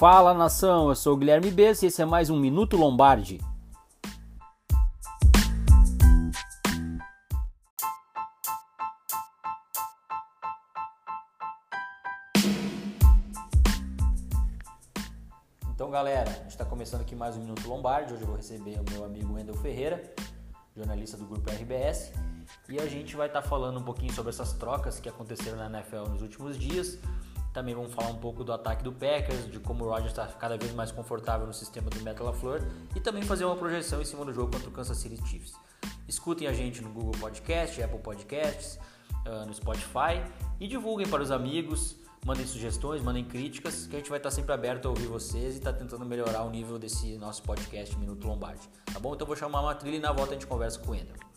Fala nação, eu sou o Guilherme Bess e esse é mais um Minuto Lombardi. Então galera, a gente está começando aqui mais um Minuto Lombardi. Hoje eu vou receber o meu amigo Wendel Ferreira, jornalista do grupo RBS, e a gente vai estar tá falando um pouquinho sobre essas trocas que aconteceram na NFL nos últimos dias também vamos falar um pouco do ataque do Packers, de como o Rodgers está cada vez mais confortável no sistema do Metal LaFleur e também fazer uma projeção em cima do jogo contra o Kansas City Chiefs. Escutem a gente no Google Podcast, Apple Podcasts, uh, no Spotify e divulguem para os amigos, mandem sugestões, mandem críticas, que a gente vai estar sempre aberto a ouvir vocês e estar tá tentando melhorar o nível desse nosso podcast Minuto Lombardi. Tá bom? Então vou chamar uma trilha e na volta a gente conversa com o Ender.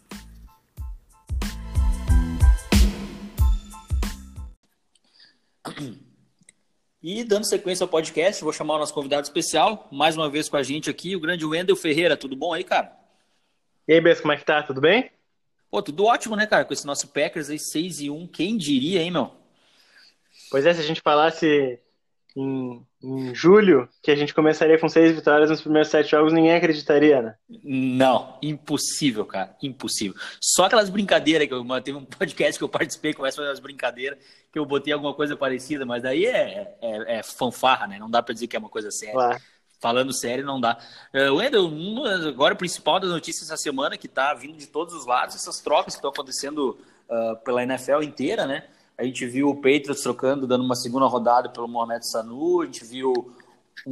E dando sequência ao podcast, vou chamar o nosso convidado especial, mais uma vez com a gente aqui, o grande Wendel Ferreira. Tudo bom aí, cara? E aí, Bess, como é que tá? Tudo bem? Pô, tudo ótimo, né, cara? Com esse nosso Packers aí, 6 e 1, quem diria, hein, meu? Pois é, se a gente falasse em, em julho que a gente começaria com seis vitórias nos primeiros sete jogos, ninguém acreditaria, né? Não, impossível, cara, impossível. Só aquelas brincadeiras que eu teve um podcast que eu participei, começa a fazer umas brincadeiras que eu botei alguma coisa parecida, mas daí é, é, é fanfarra, né? Não dá para dizer que é uma coisa séria. Claro. Falando sério, não dá. Uh, Wendel, agora o principal das notícias essa semana, que tá vindo de todos os lados, essas trocas que estão acontecendo uh, pela NFL inteira, né? A gente viu o Patriots trocando, dando uma segunda rodada pelo Mohamed Sanu. A gente viu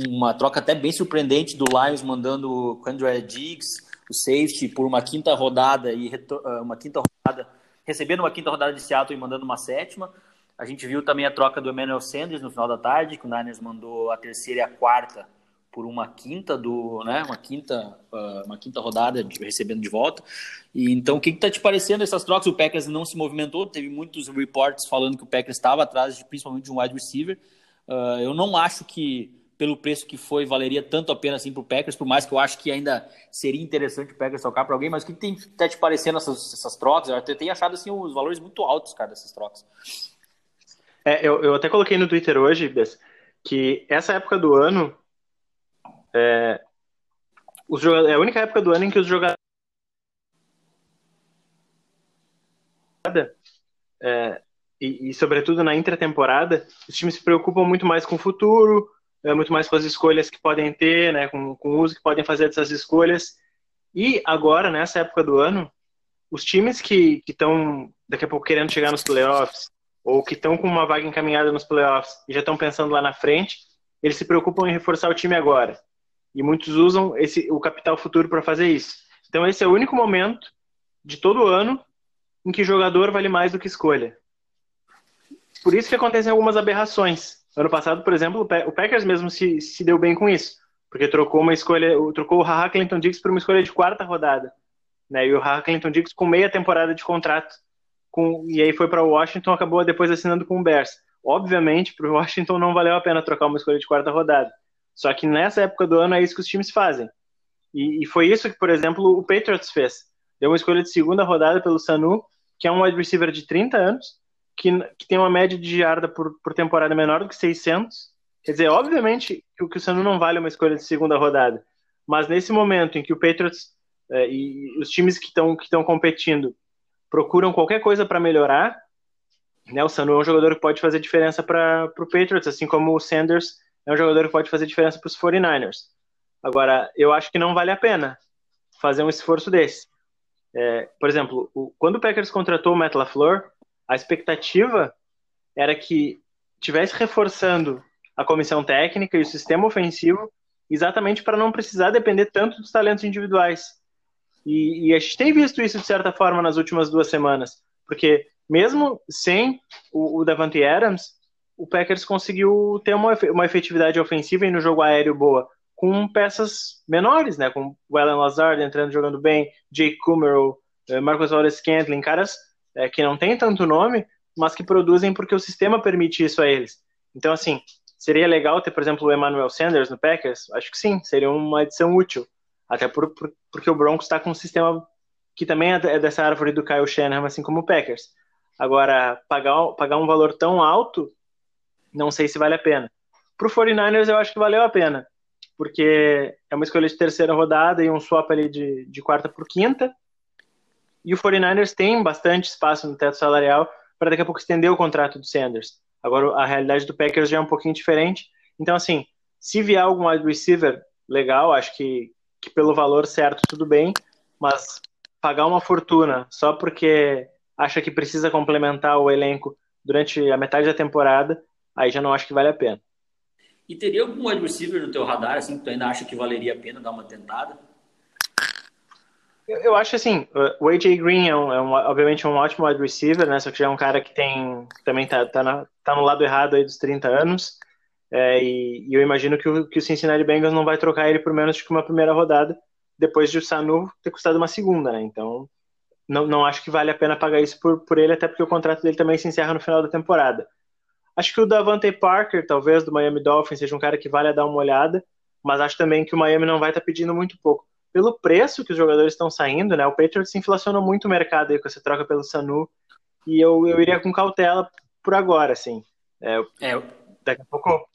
uma troca até bem surpreendente do Lions mandando o André Diggs, o safety, por uma quinta rodada e ah, uma quinta rodada, recebendo uma quinta rodada de Seattle e mandando uma sétima. A gente viu também a troca do Emmanuel Sanders no final da tarde, que o Niners mandou a terceira e a quarta por uma quinta do, né, uma quinta, uh, uma quinta rodada de, recebendo de volta. E então, o que está te parecendo essas trocas? O Packers não se movimentou, teve muitos reports falando que o Packers estava atrás, de, principalmente de um wide receiver. Uh, eu não acho que pelo preço que foi valeria tanto a pena assim para o Packers, por mais que eu acho que ainda seria interessante o Packers tocar para alguém. Mas o que, que está te parecendo essas, essas trocas? Eu até tenho achado assim os valores muito altos, cara, dessas trocas. É, eu, eu até coloquei no Twitter hoje, Bess, que essa época do ano é, os é a única época do ano em que os jogadores. É, e, e, sobretudo na intratemporada, os times se preocupam muito mais com o futuro, é, muito mais com as escolhas que podem ter, né, com, com o uso que podem fazer dessas escolhas. E agora, nessa época do ano, os times que estão daqui a pouco querendo chegar nos playoffs, ou que estão com uma vaga encaminhada nos playoffs e já estão pensando lá na frente, eles se preocupam em reforçar o time agora. E muitos usam esse, o capital futuro para fazer isso. Então, esse é o único momento de todo ano em que jogador vale mais do que escolha. Por isso que acontecem algumas aberrações. Ano passado, por exemplo, o Packers mesmo se, se deu bem com isso, porque trocou uma escolha, trocou o Haha Clinton Diggs por uma escolha de quarta rodada, né? E o Haha Clinton Diggs com meia temporada de contrato, com, e aí foi para Washington, acabou depois assinando com o Bears. Obviamente, para o Washington não valeu a pena trocar uma escolha de quarta rodada. Só que nessa época do ano é isso que os times fazem. E, e foi isso que, por exemplo, o Patriots fez. Deu uma escolha de segunda rodada pelo Sanu, que é um wide receiver de 30 anos, que, que tem uma média de jarda por, por temporada menor do que 600. Quer dizer, obviamente que, que o Sanu não vale uma escolha de segunda rodada. Mas nesse momento em que o Patriots é, e os times que estão que competindo procuram qualquer coisa para melhorar, né, o Sanu é um jogador que pode fazer diferença para o Patriots, assim como o Sanders é um jogador que pode fazer diferença para os 49ers. Agora, eu acho que não vale a pena fazer um esforço desse. É, por exemplo, o, quando o Packers contratou o Matt LaFleur, a expectativa era que tivesse reforçando a comissão técnica e o sistema ofensivo exatamente para não precisar depender tanto dos talentos individuais. E, e, a gente tem visto isso de certa forma nas últimas duas semanas, porque mesmo sem o, o Davante Adams, o Packers conseguiu ter uma, uma efetividade ofensiva e no jogo aéreo boa, com peças menores, né? Com o Alan Lazard entrando jogando bem, Jake Kummerow, eh, Marcus Wallace Scantling, caras é, que não têm tanto nome, mas que produzem porque o sistema permite isso a eles. Então, assim, seria legal ter, por exemplo, o Emmanuel Sanders no Packers? Acho que sim, seria uma adição útil. Até por, por, porque o Broncos está com um sistema que também é, é dessa árvore do Kyle Shanahan, assim como o Packers. Agora, pagar, pagar um valor tão alto não sei se vale a pena. Pro 49ers eu acho que valeu a pena, porque é uma escolha de terceira rodada e um swap ali de, de quarta por quinta. E o 49ers tem bastante espaço no teto salarial para daqui a pouco estender o contrato do Sanders. Agora a realidade do Packers já é um pouquinho diferente. Então, assim, se vier algum wide receiver legal, acho que, que pelo valor certo tudo bem, mas pagar uma fortuna só porque acha que precisa complementar o elenco durante a metade da temporada, aí já não acho que vale a pena. E teria algum wide receiver no teu radar, assim, que tu ainda acha que valeria a pena dar uma tentada? Eu, eu acho assim, o AJ Green é, um, é um, obviamente um ótimo wide receiver, né? Só que já é um cara que tem também tá, tá, na, tá no lado errado aí dos 30 anos. É, e, e, eu imagino que o, que o Cincinnati Bengals não vai trocar ele por menos de uma primeira rodada, depois de o Sanu ter custado uma segunda, né? Então, não, não acho que vale a pena pagar isso por, por ele, até porque o contrato dele também se encerra no final da temporada. Acho que o Davante Parker, talvez, do Miami Dolphins, seja um cara que vale a dar uma olhada, mas acho também que o Miami não vai estar tá pedindo muito pouco. Pelo preço que os jogadores estão saindo, né? O Patriots inflacionou muito o mercado aí com essa troca pelo Sanu, e eu, eu iria com cautela por agora, assim. É, é, daqui a pouco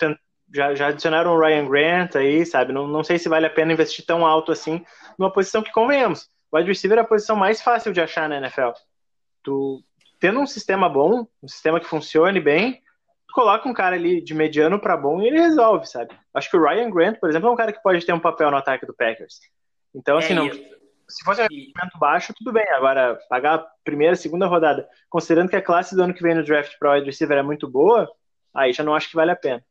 já, já adicionaram o Ryan Grant aí, sabe? Não, não sei se vale a pena investir tão alto assim numa posição que convenhamos. O wide receiver é a posição mais fácil de achar na NFL. Tu tendo um sistema bom, um sistema que funcione bem, coloca um cara ali de mediano para bom e ele resolve, sabe? Acho que o Ryan Grant, por exemplo, é um cara que pode ter um papel no ataque do Packers. Então, assim, é, não, se fosse um investimento baixo, tudo bem. Agora, pagar a primeira, segunda rodada, considerando que a classe do ano que vem no draft para wide receiver é muito boa, aí já não acho que vale a pena.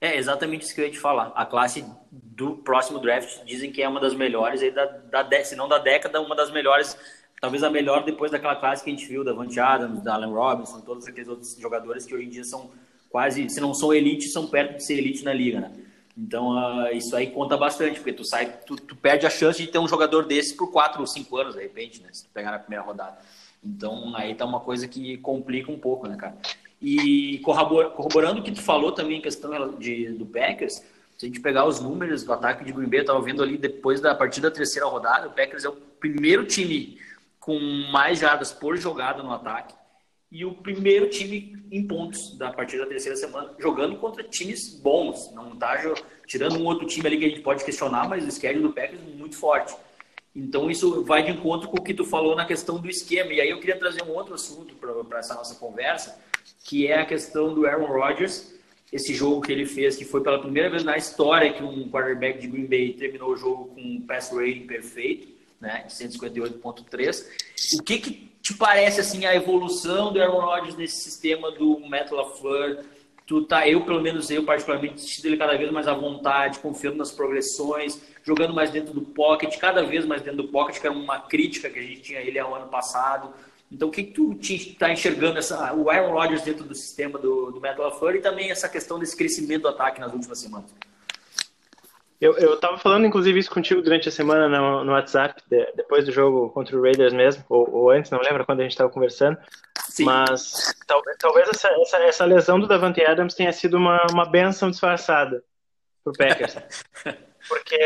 É exatamente isso que eu ia te falar. A classe do próximo draft dizem que é uma das melhores, aí da, da, se não da década, uma das melhores, talvez a melhor depois daquela classe que a gente viu, da Vante Adams, da Allen Robinson, todos aqueles outros jogadores que hoje em dia são quase, se não são elite, são perto de ser elite na liga, né? Então, uh, isso aí conta bastante, porque tu sai, tu, tu, perde a chance de ter um jogador desse por 4 ou 5 anos, de repente, né? Se tu pegar na primeira rodada. Então, aí tá uma coisa que complica um pouco, né, cara? E corroborando o que tu falou também, questão de, do Packers, se a gente pegar os números do ataque de Green Bay, eu estava vendo ali depois da partida da terceira rodada, o Packers é o primeiro time com mais jardas por jogada no ataque e o primeiro time em pontos da partida da terceira semana, jogando contra times bons. Não tá tirando um outro time ali que a gente pode questionar, mas o schedule do Packers é muito forte. Então isso vai de encontro com o que tu falou na questão do esquema. E aí eu queria trazer um outro assunto para essa nossa conversa, que é a questão do Aaron Rodgers, esse jogo que ele fez, que foi pela primeira vez na história que um quarterback de Green Bay terminou o jogo com um pass rating perfeito, né, de 158.3. O que, que te parece assim a evolução do Aaron Rodgers nesse sistema do Matt LaFleur? Tu tá, eu pelo menos eu particularmente sentindo ele cada vez mais à vontade, confiando nas progressões, jogando mais dentro do pocket, cada vez mais dentro do pocket, que era uma crítica que a gente tinha ele ao ano passado. Então, o que, tu está enxergando essa, o Aaron Rodgers dentro do sistema do, do Metal LaFleur e também essa questão desse crescimento do ataque nas últimas semanas? Eu, eu tava falando, inclusive, isso contigo durante a semana no, no WhatsApp, de, depois do jogo contra o Raiders mesmo, ou, ou antes, não lembro quando a gente estava conversando. Sim. Mas talvez, talvez essa, essa, essa, lesão do Davante Adams tenha sido uma, uma benção disfarçada pro Packers. Porque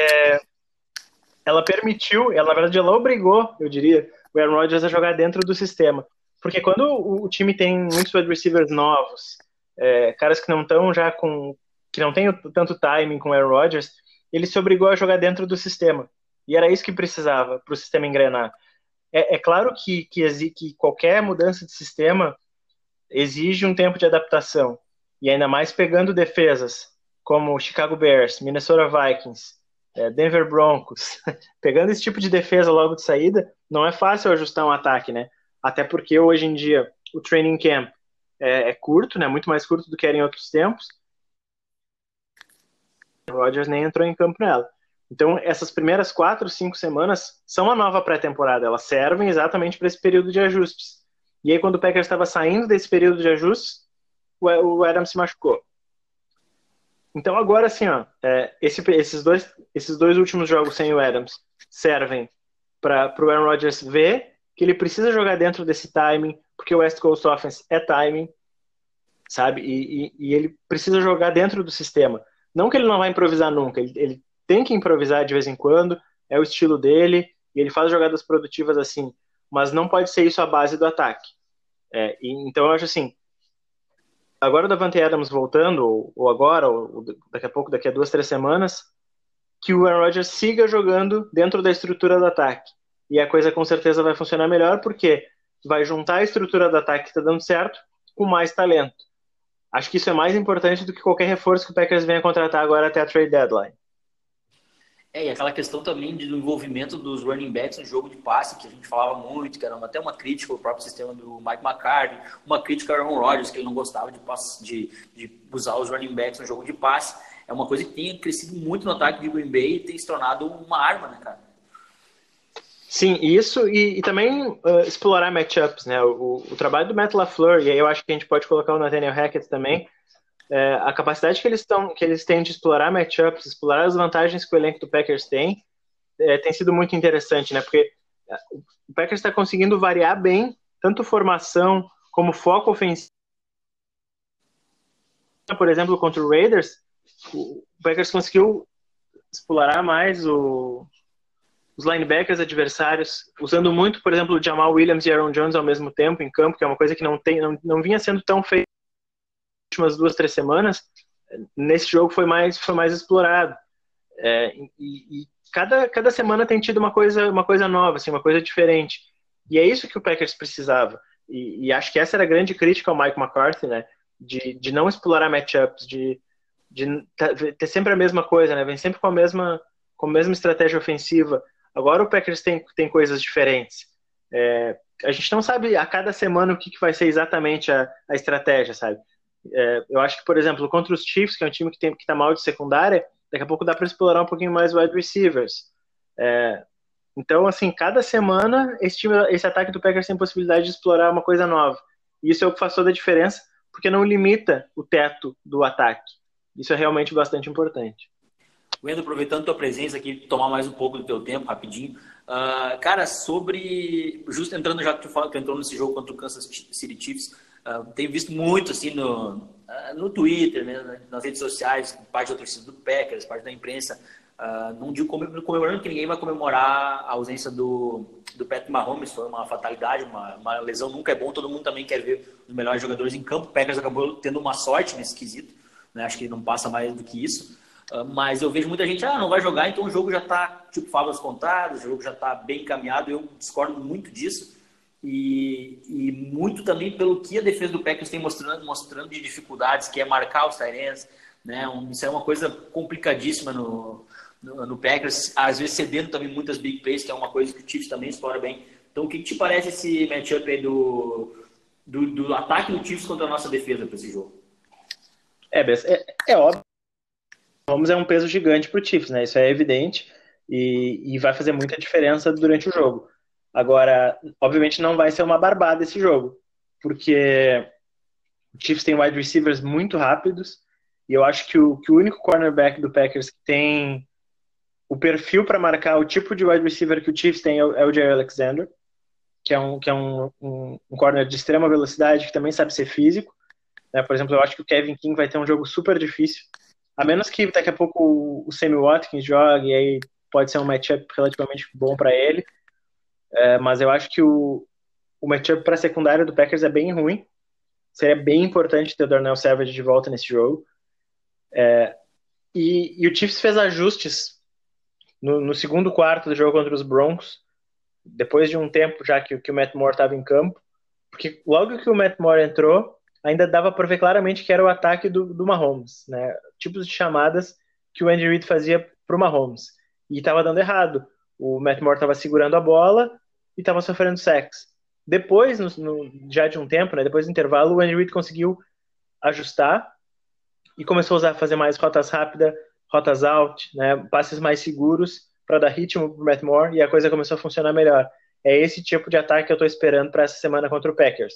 ela permitiu, ela na verdade ela obrigou, eu diria, o Aaron Rodgers a jogar dentro do sistema. Porque quando o, o time tem muitos wide receivers novos, é, caras que não estão já com. que não tem tanto timing com o Aaron Rodgers, ele se obrigou a jogar dentro do sistema. E era isso que precisava para o sistema engrenar. É, é claro que, que, que qualquer mudança de sistema exige um tempo de adaptação. E ainda mais pegando defesas como Chicago Bears, Minnesota Vikings, é, Denver Broncos, pegando esse tipo de defesa logo de saída, não é fácil ajustar um ataque, né? Até porque hoje em dia o training camp é, é curto, né? Muito mais curto do que era em outros tempos. O Rodgers nem entrou em campo nela. Então, essas primeiras quatro, cinco semanas são a nova pré-temporada. Elas servem exatamente para esse período de ajustes. E aí, quando o Packers estava saindo desse período de ajustes, o Adams se machucou. Então agora assim, ó, é, esse, esses, dois, esses dois últimos jogos sem o Adams servem para o Aaron Rodgers ver que ele precisa jogar dentro desse timing, porque o West Coast Offense é timing, sabe? E, e, e, ele precisa jogar dentro do sistema. Não que ele não vai improvisar nunca, ele, ele tem que improvisar de vez em quando, é o estilo dele, e ele faz jogadas produtivas assim, mas não pode ser isso a base do ataque. É, e, então eu acho assim, agora o Davante Adams voltando, ou, ou agora, ou daqui a pouco, daqui a duas, três semanas, que o Aaron Rodgers siga jogando dentro da estrutura do ataque. E a coisa com certeza vai funcionar melhor, porque vai juntar a estrutura do ataque que está dando certo com mais talento. Acho que isso é mais importante do que qualquer reforço que o Packers venha contratar agora até a trade deadline. É, e aquela questão também do envolvimento dos running backs no jogo de passe, que a gente falava muito, que era até uma crítica ao próprio sistema do Mike McCarthy, uma crítica ao Aaron Rodgers, que ele não gostava de, de, de usar os running backs no jogo de passe. É uma coisa que tem crescido muito no ataque de Green Bay e tem se tornado uma arma, né, cara? Sim, isso e, e também uh, explorar matchups, né? O, o, trabalho do Matt LaFleur, e aí eu acho que a gente pode colocar o Nathaniel Hackett também, é, a capacidade que eles, tão, que eles têm de explorar matchups, explorar as vantagens que o elenco do Packers tem, é, tem sido muito interessante, né? Porque é, o Packers está conseguindo variar bem, tanto formação como foco ofensivo. Por exemplo, contra o Raiders, o Packers conseguiu explorar mais o, os linebackers adversários, usando muito, por exemplo, o Jamal Williams e Aaron Jones ao mesmo tempo em campo, que é uma coisa que não, tem, não, não vinha sendo tão feita últimas duas, três semanas, nesse jogo foi mais, foi mais explorado. É, e, e, cada, cada semana tem tido uma coisa, uma coisa nova, assim, uma coisa diferente. E é isso que o Packers precisava. E, e acho que essa era a grande crítica ao Mike McCarthy, né? De, de não explorar matchups, de, de ter sempre a mesma coisa, né? Vem sempre com a mesma, com a mesma estratégia ofensiva. Agora o Packers tem, tem coisas diferentes. É, a gente não sabe a cada semana o que, que vai ser exatamente a, a estratégia, sabe? É, eu acho que, por exemplo, contra os Chiefs, que é um time que tem que tá mal de secundária, daqui a pouco dá para explorar um pouquinho mais wide receivers. É, então, assim, cada semana esse, time, esse ataque do Packers tem possibilidade de explorar uma coisa nova. E isso é o que faz toda a diferença, porque não limita o teto do ataque. Isso é realmente bastante importante. Wendel, aproveitando tua presença aqui, tomar mais um pouco do teu tempo, rapidinho. Uh, cara, sobre. Justo entrando já que tu, fala, tu entrou nesse jogo contra o Kansas City Chiefs, Uh, tenho visto muito assim no, uh, no Twitter, né, nas redes sociais, parte da torcida do Packers, parte da imprensa, uh, não digo comemorando que ninguém vai comemorar a ausência do, do Patrick Mahomes, foi uma fatalidade, uma, uma, lesão nunca é bom, todo mundo também quer ver os melhores jogadores em campo. O Packers acabou tendo uma sorte nesse quesito, né, acho que não passa mais do que isso. Uh, mas eu vejo muita gente, ah, não vai jogar, então o jogo já está, tipo, favas contadas, o jogo já está bem encaminhado. Eu discordo muito disso. E, e, muito também pelo que a defesa do Packers tem mostrando, mostrando de dificuldades, que é marcar os Tyrants, né? Um, isso é uma coisa complicadíssima no, no, no, Packers, às vezes cedendo também muitas big plays, que é uma coisa que o Chiefs também explora bem. Então, o que, que te parece esse matchup aí do, do, do, ataque do Chiefs contra a nossa defesa para esse jogo? É, é, é óbvio. Holmes é um peso gigante para o Chiefs, né? Isso é evidente e, e vai fazer muita diferença durante o jogo. Agora, obviamente não vai ser uma barbada esse jogo, porque o Chiefs tem wide receivers muito rápidos e eu acho que o, que o único cornerback do Packers que tem o perfil para marcar o tipo de wide receiver que o Chiefs tem é o, é o Jerry Alexander, que é, um, que é um, um, um, corner de extrema velocidade, que também sabe ser físico. Né? Por exemplo, eu acho que o Kevin King vai ter um jogo super difícil, a menos que daqui a pouco o, Sammy Watkins jogue, e aí pode ser um matchup relativamente bom para ele. É, mas eu acho que o, o matchup para secundária do Packers é bem ruim. Seria bem importante ter o Darnell Savage de volta nesse jogo. É, e, e, o Chiefs fez ajustes no, no, segundo quarto do jogo contra os Broncos, depois de um tempo já que, que o Matt Moore estava em campo, porque logo que o Matt Moore entrou, ainda dava para ver claramente que era o ataque do, do Mahomes, né? Tipos de chamadas que o Andy Reid fazia para o Mahomes. E estava dando errado. O Matt Moore estava segurando a bola e estava sofrendo sacks. Depois, no, no, já de um tempo, né, depois do intervalo, o Andy Reid conseguiu ajustar e começou a usar, fazer mais rotas rápidas, rotas out, né, passes mais seguros para dar ritmo para o Matt Moore e a coisa começou a funcionar melhor. É esse tipo de ataque que eu estou esperando para essa semana contra o Packers.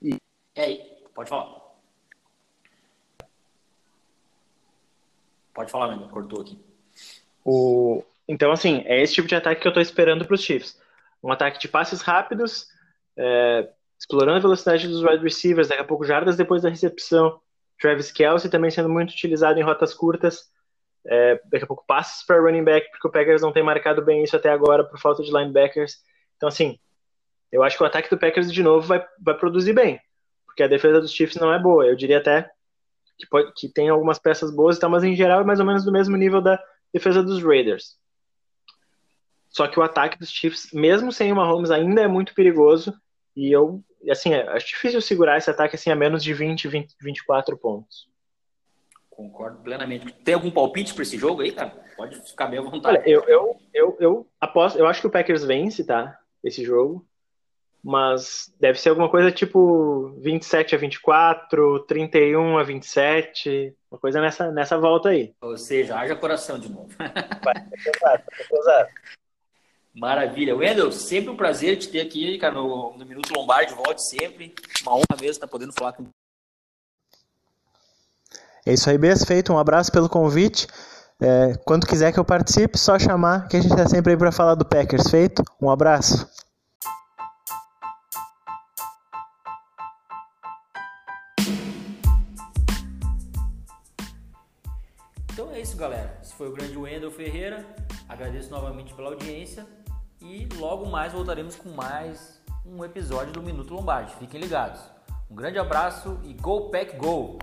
E... É, pode falar. Pode falar, mesmo, cortou aqui. O, então, assim, é esse tipo de ataque que eu estou esperando para os Chiefs. Um ataque de passes rápidos, é, explorando a velocidade dos wide receivers, daqui a pouco jardas depois da recepção. Travis Kelsey também sendo muito utilizado em rotas curtas. É, daqui a pouco passes para running back, porque o Packers não tem marcado bem isso até agora por falta de linebackers. Então, assim, eu acho que o ataque do Packers de novo vai, vai produzir bem. porque a defesa dos Chiefs não é boa. Eu diria até que, pode, que tem algumas peças boas, tá, mas em geral é mais ou menos do mesmo nível da defesa dos Raiders. Só que o ataque dos Chiefs, mesmo sem o Mahomes, ainda é muito perigoso. E eu, assim, é, acho difícil segurar esse ataque assim a menos de 20, 20 24 pontos. Concordo plenamente. Tem algum palpite para esse jogo aí, cara? Pode ficar bem à vontade. Olha, eu, eu, eu, eu aposto, eu acho que o Packers vence, tá? Esse jogo. Mas deve ser alguma coisa tipo 27 a 24, 31 a 27, uma coisa nessa, nessa volta aí. Ou seja, haja coração de novo. Vai, pesado, pesado. Maravilha. Wendel, sempre um prazer te ter aqui, cara, no, no Minuto Lombardi. Volte sempre. Uma honra mesmo estar podendo falar com É isso aí, Bess. Feito. Um abraço pelo convite. É, quando quiser que eu participe, só chamar que a gente está sempre aí para falar do Packers. Feito. Um abraço. Foi o grande Wendel Ferreira. Agradeço novamente pela audiência. E logo mais voltaremos com mais um episódio do Minuto Lombardi. Fiquem ligados. Um grande abraço e Go Pack Go!